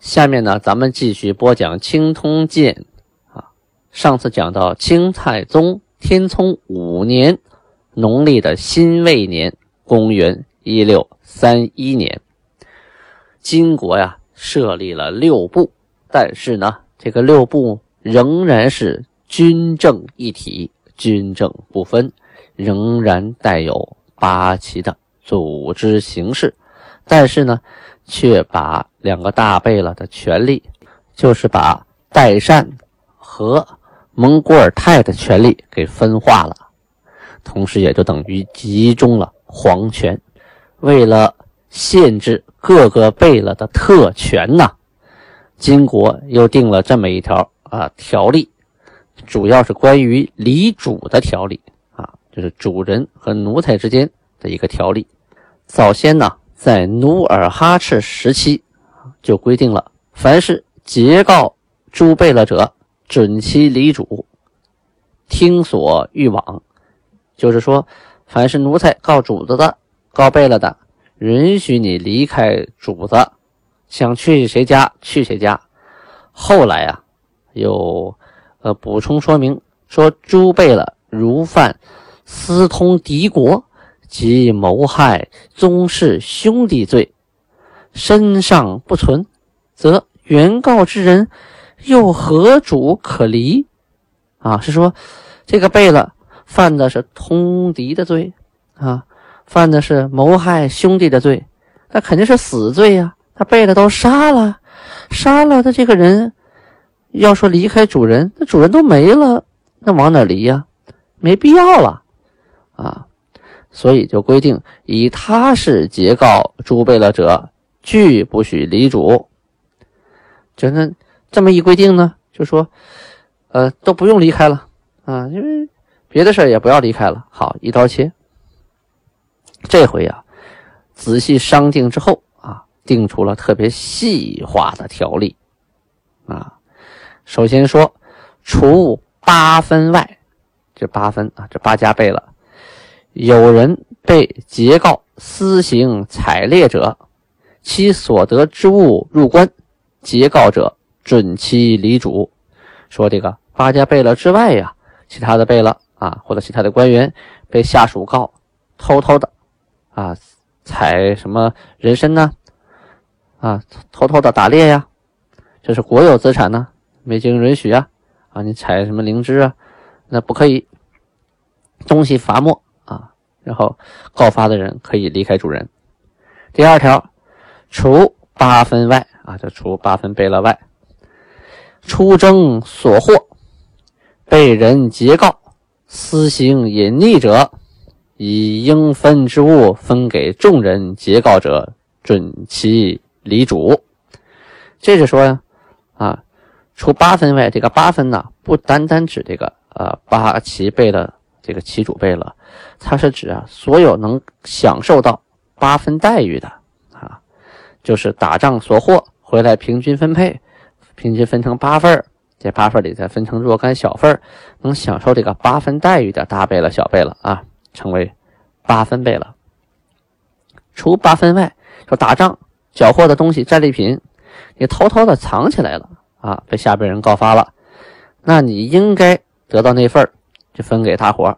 下面呢，咱们继续播讲《清通鉴》啊。上次讲到清太宗天聪五年，农历的辛未年，公元一六三一年，金国呀设立了六部，但是呢，这个六部仍然是军政一体，军政不分，仍然带有八旗的组织形式。但是呢，却把两个大贝勒的权力，就是把代善和蒙古尔泰的权力给分化了，同时也就等于集中了皇权。为了限制各个贝勒的特权呐，金国又定了这么一条啊条例，主要是关于离主的条例啊，就是主人和奴才之间的一个条例。早先呢。在努尔哈赤时期，就规定了，凡是结告诸贝勒者，准其离主，听所欲往。就是说，凡是奴才告主子的、告贝勒的，允许你离开主子，想去谁家去谁家。后来啊，又呃补充说明说，诸贝勒如犯私通敌国。即谋害宗室兄弟罪，身上不存，则原告之人又何主可离？啊，是说这个贝勒犯的是通敌的罪啊，犯的是谋害兄弟的罪，那肯定是死罪呀。他贝勒都杀了，杀了的这个人，要说离开主人，那主人都没了，那往哪离呀？没必要了啊。所以就规定，以他是结告诸贝勒者，拒不许离主。就那这么一规定呢，就说，呃，都不用离开了啊，因为别的事也不要离开了。好，一刀切。这回啊，仔细商定之后啊，定出了特别细化的条例啊。首先说，除八分外，这八分啊，这八家贝勒。有人被截告私行采猎者，其所得之物入关，截告者准其离主。说这个八家贝勒之外呀，其他的贝勒啊，或者其他的官员被下属告偷偷的啊采什么人参呢？啊，偷偷的打猎呀，这是国有资产呢，没经允许啊啊，你采什么灵芝啊，那不可以，东西罚没。然后告发的人可以离开主人。第二条，除八分外啊，就除八分贝勒外，出征所获，被人劫告私行隐匿者，以应分之物分给众人劫告者，准其离主。这是说呀，啊，除八分外，这个八分呢，不单单指这个呃八旗贝勒。这个旗主贝勒，它是指啊，所有能享受到八分待遇的啊，就是打仗所获回来平均分配，平均分成八份这八份里再分成若干小份能享受这个八分待遇的大贝勒、小贝勒啊，称为八分贝勒。除八分外，说打仗缴获的东西、战利品，你偷偷的藏起来了啊，被下边人告发了，那你应该得到那份。就分给大伙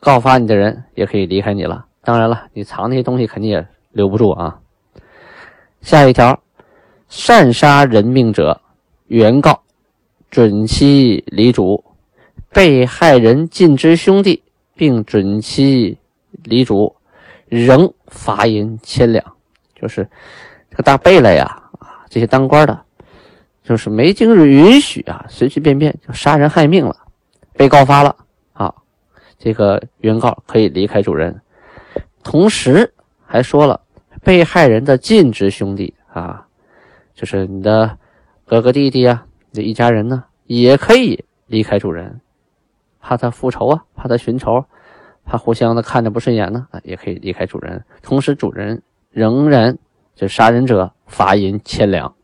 告发你的人也可以离开你了。当然了，你藏那些东西肯定也留不住啊。下一条，擅杀人命者，原告准其离主；被害人尽之兄弟，并准其离主，仍罚银千两。就是这个大贝勒呀，啊，这些当官的，就是没经允许啊，随随便便就杀人害命了。被告发了啊，这个原告可以离开主人，同时还说了被害人的近支兄弟啊，就是你的哥哥弟弟啊，这一家人呢，也可以离开主人，怕他复仇啊，怕他寻仇，怕互相的看着不顺眼呢，也可以离开主人。同时，主人仍然就杀人者罚银千两。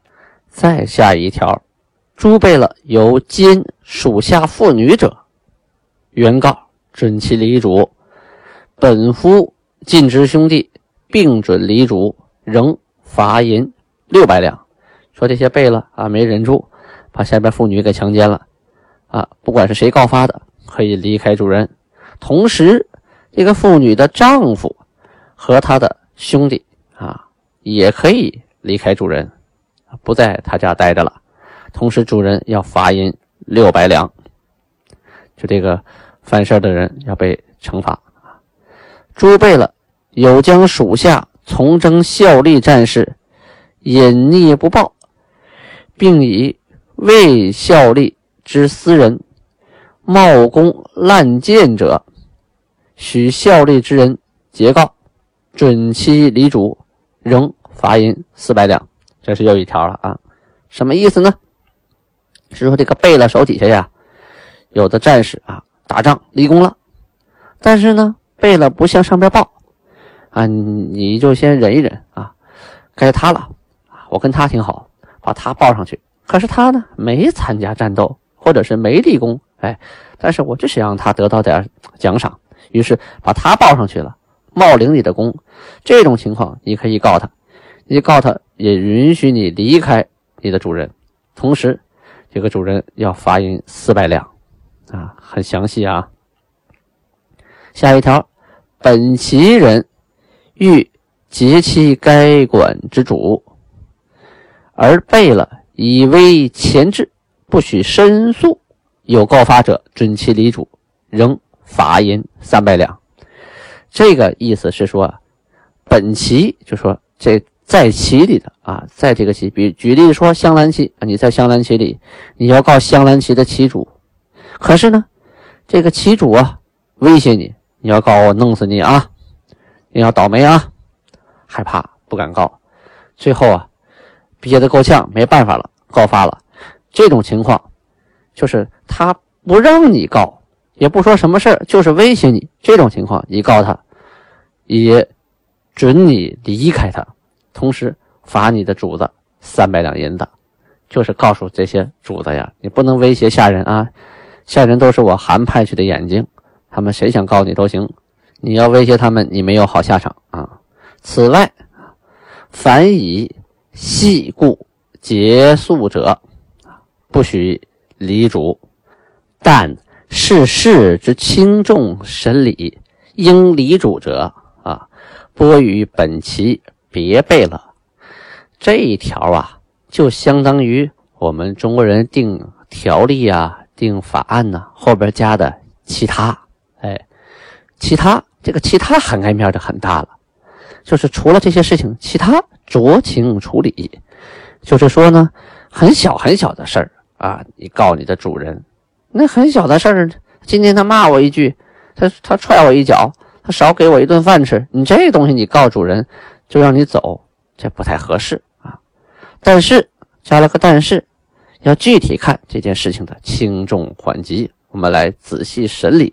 再下一条，诸备了有奸属下妇女者，原告准其离主，本夫尽职兄弟并准离主，仍罚银六百两。说这些背了啊，没忍住，把下边妇女给强奸了啊，不管是谁告发的，可以离开主人。同时，这个妇女的丈夫和他的兄弟啊，也可以离开主人。不在他家待着了，同时主人要罚银六百两，就这个犯事的人要被惩罚诸备了有将属下从征效力战士隐匿不报，并以未效力之私人冒功滥谏者，许效力之人截告，准其离主，仍罚银四百两。这是又一条了啊，什么意思呢？是说这个贝勒手底下呀，有的战士啊打仗立功了，但是呢，贝勒不向上边报啊，你就先忍一忍啊，该他了啊，我跟他挺好，把他报上去。可是他呢，没参加战斗，或者是没立功，哎，但是我就想让他得到点奖赏，于是把他报上去了，冒领你的功。这种情况你可以告他，你告他。也允许你离开你的主人，同时，这个主人要罚银四百两，啊，很详细啊。下一条，本旗人欲劫其该馆之主，而备了以为前置，不许申诉，有告发者，准其离主，仍罚银三百两。这个意思是说，本旗就说这。在旗里的啊，在这个旗，比举例说香兰旗啊，你在香兰旗里，你要告香兰旗的旗主，可是呢，这个旗主啊威胁你，你要告我弄死你啊，你要倒霉啊，害怕不敢告，最后啊憋得够呛，没办法了，告发了。这种情况就是他不让你告，也不说什么事，就是威胁你。这种情况你告他，也准你离开他。同时罚你的主子三百两银子，就是告诉这些主子呀，你不能威胁下人啊，下人都是我韩派去的眼睛，他们谁想告你都行，你要威胁他们，你没有好下场啊。此外，凡以系故结束者，不许离主，但事事之轻重审理应离主者啊，拨与本旗。别背了，这一条啊，就相当于我们中国人定条例啊、定法案呢后边加的其他。哎，其他这个其他涵盖面就很大了，就是除了这些事情，其他酌情处理。就是说呢，很小很小的事儿啊，你告你的主人，那很小的事儿，今天他骂我一句，他他踹我一脚，他少给我一顿饭吃，你这东西你告主人。就让你走，这不太合适啊。但是加了个但是，要具体看这件事情的轻重缓急，我们来仔细审理。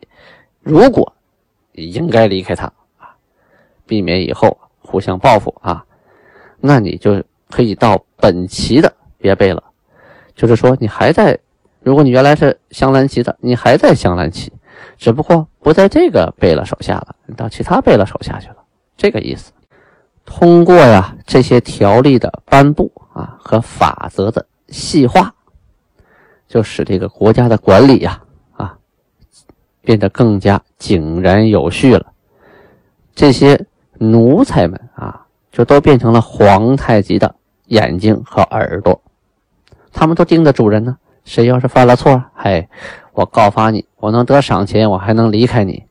如果你应该离开他啊，避免以后互相报复啊，那你就可以到本旗的别背了。就是说，你还在，如果你原来是镶蓝旗的，你还在镶蓝旗，只不过不在这个贝勒手下了，你到其他贝勒手下去了，这个意思。通过呀这些条例的颁布啊和法则的细化，就使这个国家的管理呀啊变得更加井然有序了。这些奴才们啊就都变成了皇太极的眼睛和耳朵，他们都盯着主人呢。谁要是犯了错，嘿，我告发你，我能得赏钱，我还能离开你，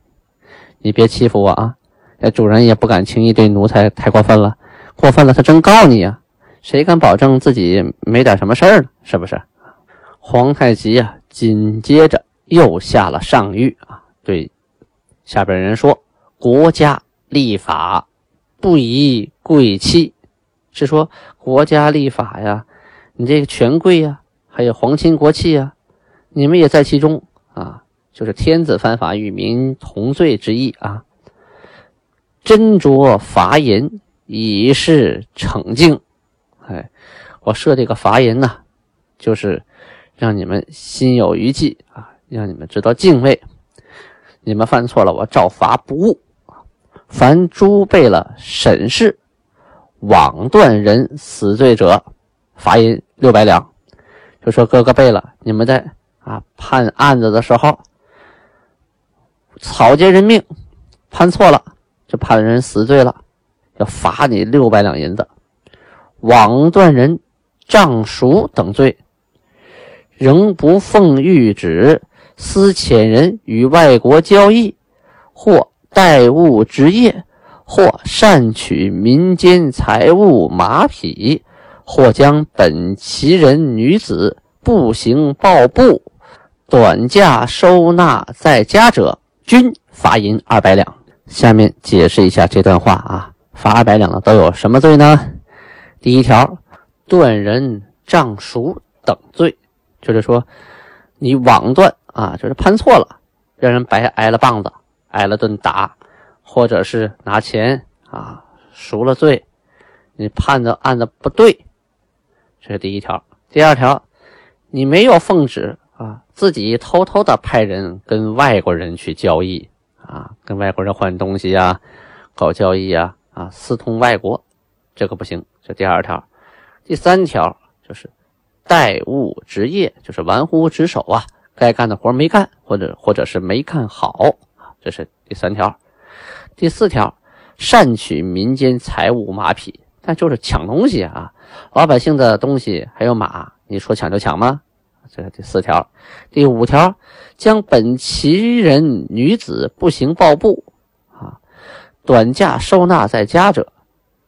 你别欺负我啊！那主人也不敢轻易对奴才太过分了，过分了他真告你呀！谁敢保证自己没点什么事儿呢？是不是？皇太极啊，紧接着又下了上谕啊，对下边人说：国家立法不宜贵戚，是说国家立法呀，你这个权贵呀，还有皇亲国戚呀，你们也在其中啊，就是天子犯法与民同罪之意啊。斟酌罚银以示惩敬，哎，我设这个罚银呐，就是让你们心有余悸啊，让你们知道敬畏。你们犯错了，我照罚不误。凡诸备了审视，枉断人死罪者，罚银六百两。就说哥哥贝了，你们在啊判案子的时候，草菅人命，判错了。就判人死罪了，要罚你六百两银子；枉断人杖赎等罪，仍不奉谕旨，私遣人与外国交易，或代物职业，或擅取民间财物马匹，或将本旗人女子步行抱步，短价收纳在家者，均罚银二百两。下面解释一下这段话啊，罚二百两的都有什么罪呢？第一条，断人杖赎等罪，就是说你枉断啊，就是判错了，让人白挨了棒子，挨了顿打，或者是拿钱啊赎了罪，你判的案子不对，这是第一条。第二条，你没有奉旨啊，自己偷偷的派人跟外国人去交易。啊，跟外国人换东西呀，搞交易呀，啊，私通外国，这个不行。这第二条，第三条就是怠误职业，就是玩忽职守啊，该干的活没干，或者或者是没干好，这是第三条。第四条，擅取民间财物马匹，但就是抢东西啊，老百姓的东西还有马，你说抢就抢吗？这是第四条，第五条，将本旗人女子步行抱步，啊，短嫁收纳在家者，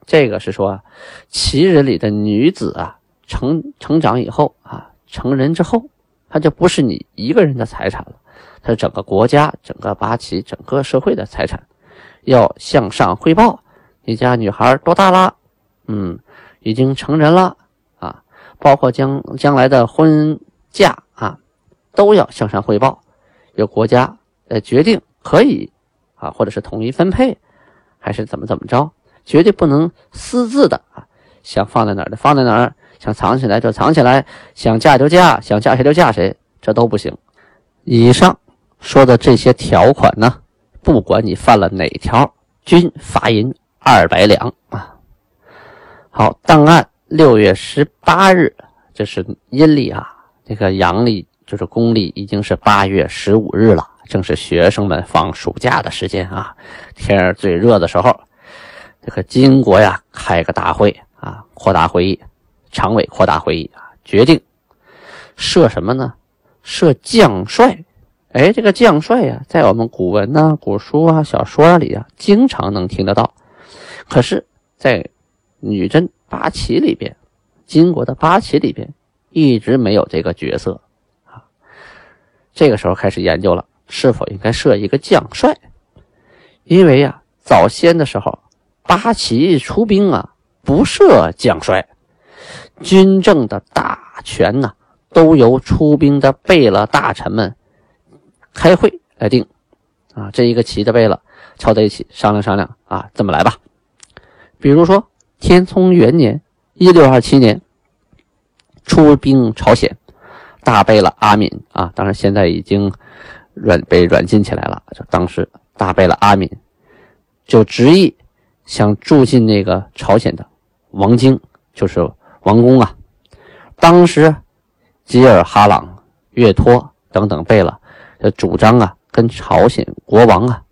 这个是说，旗人里的女子啊，成成长以后啊，成人之后，她就不是你一个人的财产了，她是整个国家、整个八旗、整个社会的财产，要向上汇报。你家女孩多大了？嗯，已经成人了啊，包括将将来的婚。价啊，都要向上汇报，由国家来决定可以啊，或者是统一分配，还是怎么怎么着，绝对不能私自的啊，想放在哪儿就放在哪儿，想藏起来就藏起来，想嫁就嫁，想嫁谁就嫁谁，这都不行。以上说的这些条款呢，不管你犯了哪条，均罚银二百两啊。好，档案六月十八日，这是阴历啊。这个阳历就是公历，已经是八月十五日了，正是学生们放暑假的时间啊，天儿最热的时候。这个金国呀，开个大会啊，扩大会议，常委扩大会议啊，决定设什么呢？设将帅。哎，这个将帅呀，在我们古文呐、古书啊、小说里啊，经常能听得到。可是，在女真八旗里边，金国的八旗里边。一直没有这个角色啊，这个时候开始研究了，是否应该设一个将帅？因为呀，早先的时候，八旗出兵啊，不设将帅，军政的大权呢，都由出兵的贝勒大臣们开会来定啊。这一个旗的贝勒凑在一起商量商量啊，这么来吧。比如说，天聪元年（一六二七年）。出兵朝鲜，大贝勒阿敏啊，当然现在已经软被软禁起来了。就当时大贝勒阿敏就执意想住进那个朝鲜的王京，就是王宫啊。当时吉尔哈朗、岳托等等贝勒就主张啊，跟朝鲜国王啊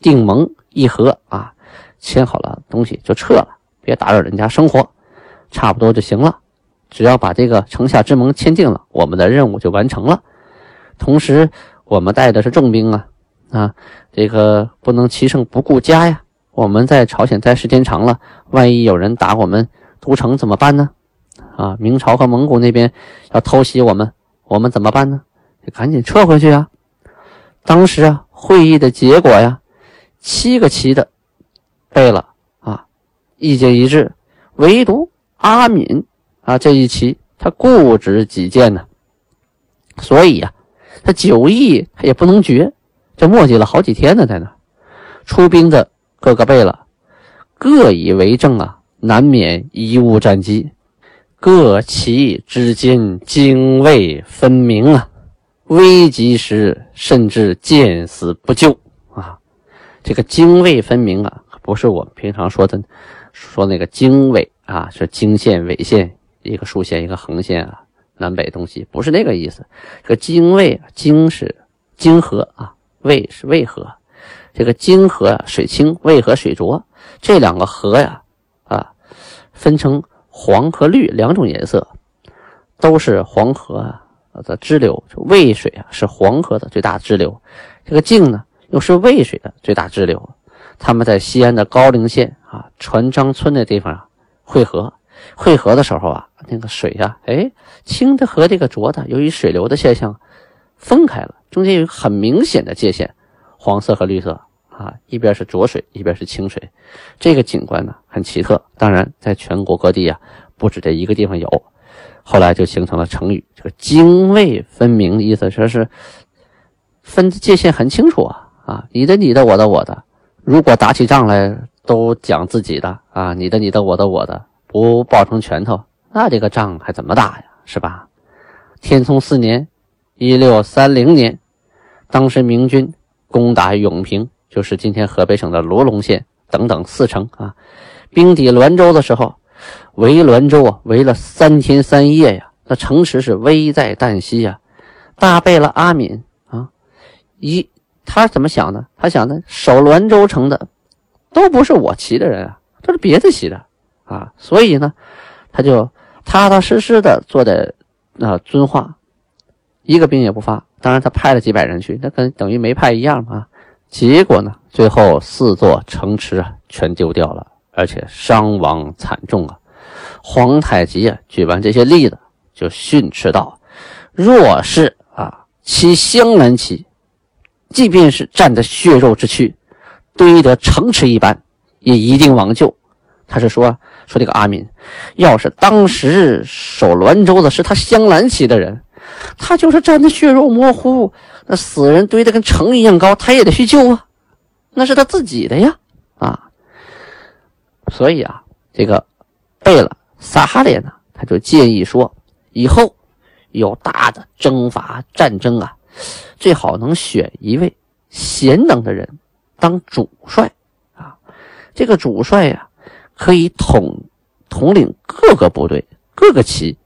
定盟议和啊，签好了东西就撤了，别打扰人家生活，差不多就行了。只要把这个城下之盟签订了，我们的任务就完成了。同时，我们带的是重兵啊，啊，这个不能骑胜不顾家呀。我们在朝鲜待时间长了，万一有人打我们都城怎么办呢？啊，明朝和蒙古那边要偷袭我们，我们怎么办呢？得赶紧撤回去啊！当时啊，会议的结果呀，七个旗的背了啊，意见一致，唯独阿敏。啊，这一期他固执己见呢，所以呀，他酒意他也不能绝，这磨叽了好几天呢，在那出兵的各个贝勒各以为政啊，难免贻误战机，各旗之间泾渭分明啊，危急时甚至见死不救啊！这个泾渭分明啊，不是我们平常说的说那个经纬啊，是经线、纬线，一个竖线，一个横线啊，南北东西，不是那个意思。这个泾渭，泾是泾河啊，渭是渭河。这个泾河，水清，渭河水浊，这两个河呀，啊，分成黄和绿两种颜色，都是黄河的支流。渭水啊，是黄河的最大支流，这个泾呢，又是渭水的最大支流。他们在西安的高陵县啊，船张村那地方啊，汇合。汇合的时候啊，那个水呀，哎，清的和这个浊的，由于水流的现象，分开了，中间有一个很明显的界限，黄色和绿色啊，一边是浊水，一边是清水，这个景观呢很奇特。当然，在全国各地啊，不止这一个地方有。后来就形成了成语，这个泾渭分明的意思，说是分界限很清楚啊啊，你的你的，我的我的。如果打起仗来都讲自己的啊，你的你的，我的我的，不抱成拳头，那这个仗还怎么打呀？是吧？天聪四年，一六三零年，当时明军攻打永平，就是今天河北省的罗龙县等等四城啊，兵抵滦州的时候，围滦州啊，围了三天三夜呀，那城池是危在旦夕呀。大贝勒阿敏啊，一。他怎么想的？他想的守滦州城的都不是我旗的人啊，都是别的旗的啊，所以呢，他就踏踏实实的坐在那遵化，一个兵也不发。当然，他派了几百人去，那跟等于没派一样啊。结果呢，最后四座城池啊全丢掉了，而且伤亡惨重啊。皇太极啊举完这些例子，就训斥道：“若是啊，其湘南旗。”即便是占着血肉之躯，堆得城池一般，也一定往救。他是说说这个阿敏，要是当时守滦州的是他镶蓝旗的人，他就是站得血肉模糊，那死人堆得跟城一样高，他也得去救啊，那是他自己的呀啊。所以啊，这个贝勒萨哈列呢，他就建议说，以后有大的征伐战争啊。最好能选一位贤能的人当主帅啊！这个主帅呀，可以统统领各个部队、各个旗，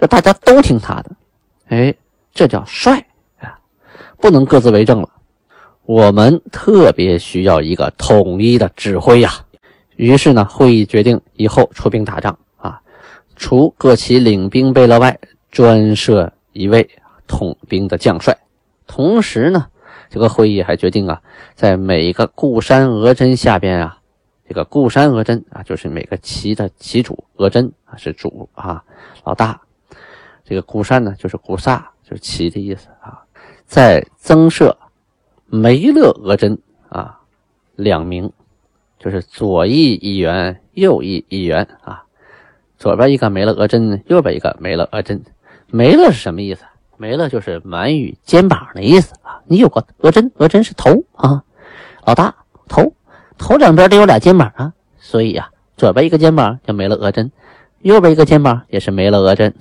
就大家都听他的。哎，这叫帅啊！不能各自为政了。我们特别需要一个统一的指挥呀。于是呢，会议决定以后出兵打仗啊，除各旗领兵贝勒外，专设一位统兵的将帅。同时呢，这个会议还决定啊，在每一个固山额真下边啊，这个固山额真啊，就是每个旗的旗主额真啊是主啊老大，这个固山呢就是固萨，就是旗的意思啊，在增设梅勒额真啊两名，就是左翼一员，右翼一员啊，左边一个梅勒额真，右边一个梅勒额真，梅勒是什么意思？没了就是满语肩膀的意思啊！你有个额真，额真是头啊，老大头，头两边都有俩肩膀啊，所以呀，左边一个肩膀就没了额真，右边一个肩膀也是没了额真。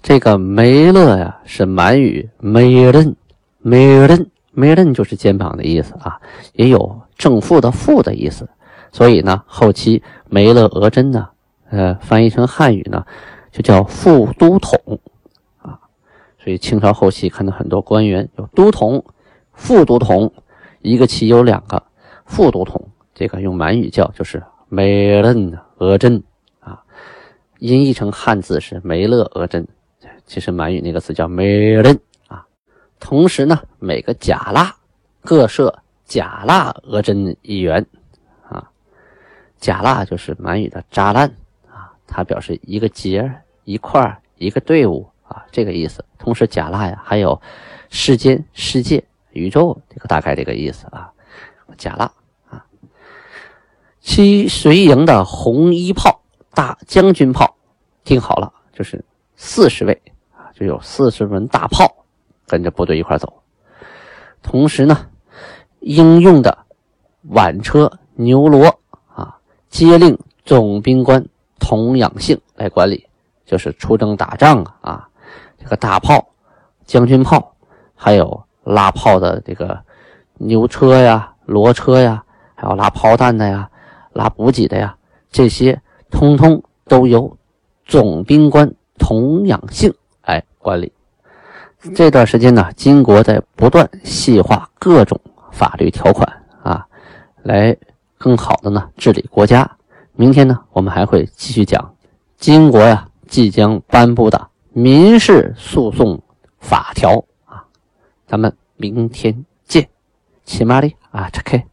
这个梅勒呀是满语梅勒，梅勒，梅勒就是肩膀的意思啊，也有正负的负的意思，所以呢，后期梅勒额真呢，呃，翻译成汉语呢，就叫副都统啊。所以清朝后期看到很多官员有都统、副都统，一个旗有两个副都统，这个用满语叫就是梅勒额真啊，音译成汉字是梅勒额真，其实满语那个词叫梅勒啊。同时呢，每个甲蜡各设甲蜡额真一员啊，甲蜡就是满语的扎烂啊，它表示一个节、一块、一个队伍。啊，这个意思。同时，甲蜡呀，还有世间、世界、宇宙这个大概这个意思啊。甲蜡七随营的红衣炮、大将军炮，听好了，就是四十位啊，就有四十门大炮跟着部队一块走。同时呢，应用的挽车牛骡啊，皆令总兵官童养性来管理，就是出征打仗啊啊，这个大炮、将军炮，还有拉炮的这个牛车呀、骡车呀，还有拉炮弹的呀、拉补给的呀，这些通通都由总兵官童养性来管理。这段时间呢，金国在不断细化各种法律条款啊，来更好的呢治理国家。明天呢，我们还会继续讲金国呀即将颁布的民事诉讼法条啊。咱们明天见，起码的啊，拆开。